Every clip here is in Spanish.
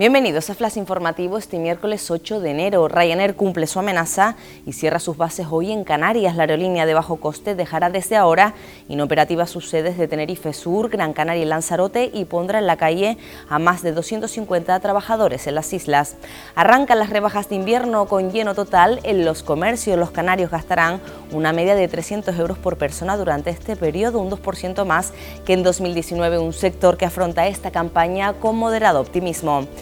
Bienvenidos a Flash Informativo este miércoles 8 de enero. Ryanair cumple su amenaza y cierra sus bases hoy en Canarias. La aerolínea de bajo coste dejará desde ahora inoperativas sus sedes de Tenerife Sur, Gran Canaria y Lanzarote y pondrá en la calle a más de 250 trabajadores en las islas. Arrancan las rebajas de invierno con lleno total en los comercios. Los canarios gastarán una media de 300 euros por persona durante este periodo, un 2% más que en 2019, un sector que afronta esta campaña con moderado optimismo.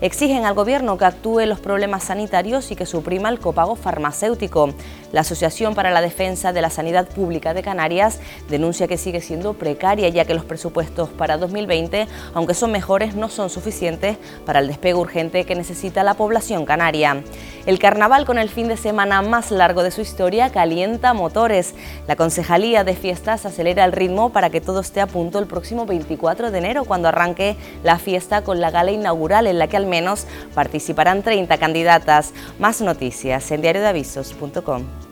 Exigen al Gobierno que actúe los problemas sanitarios y que suprima el copago farmacéutico. La Asociación para la Defensa de la Sanidad Pública de Canarias denuncia que sigue siendo precaria ya que los presupuestos para 2020, aunque son mejores, no son suficientes para el despegue urgente que necesita la población canaria. El carnaval con el fin de semana más largo de su historia calienta motores. La Concejalía de Fiestas acelera el ritmo para que todo esté a punto el próximo 24 de enero cuando arranque la fiesta con la gala inaugural en la que al menos participarán 30 candidatas. Más noticias en diariodeavisos.com.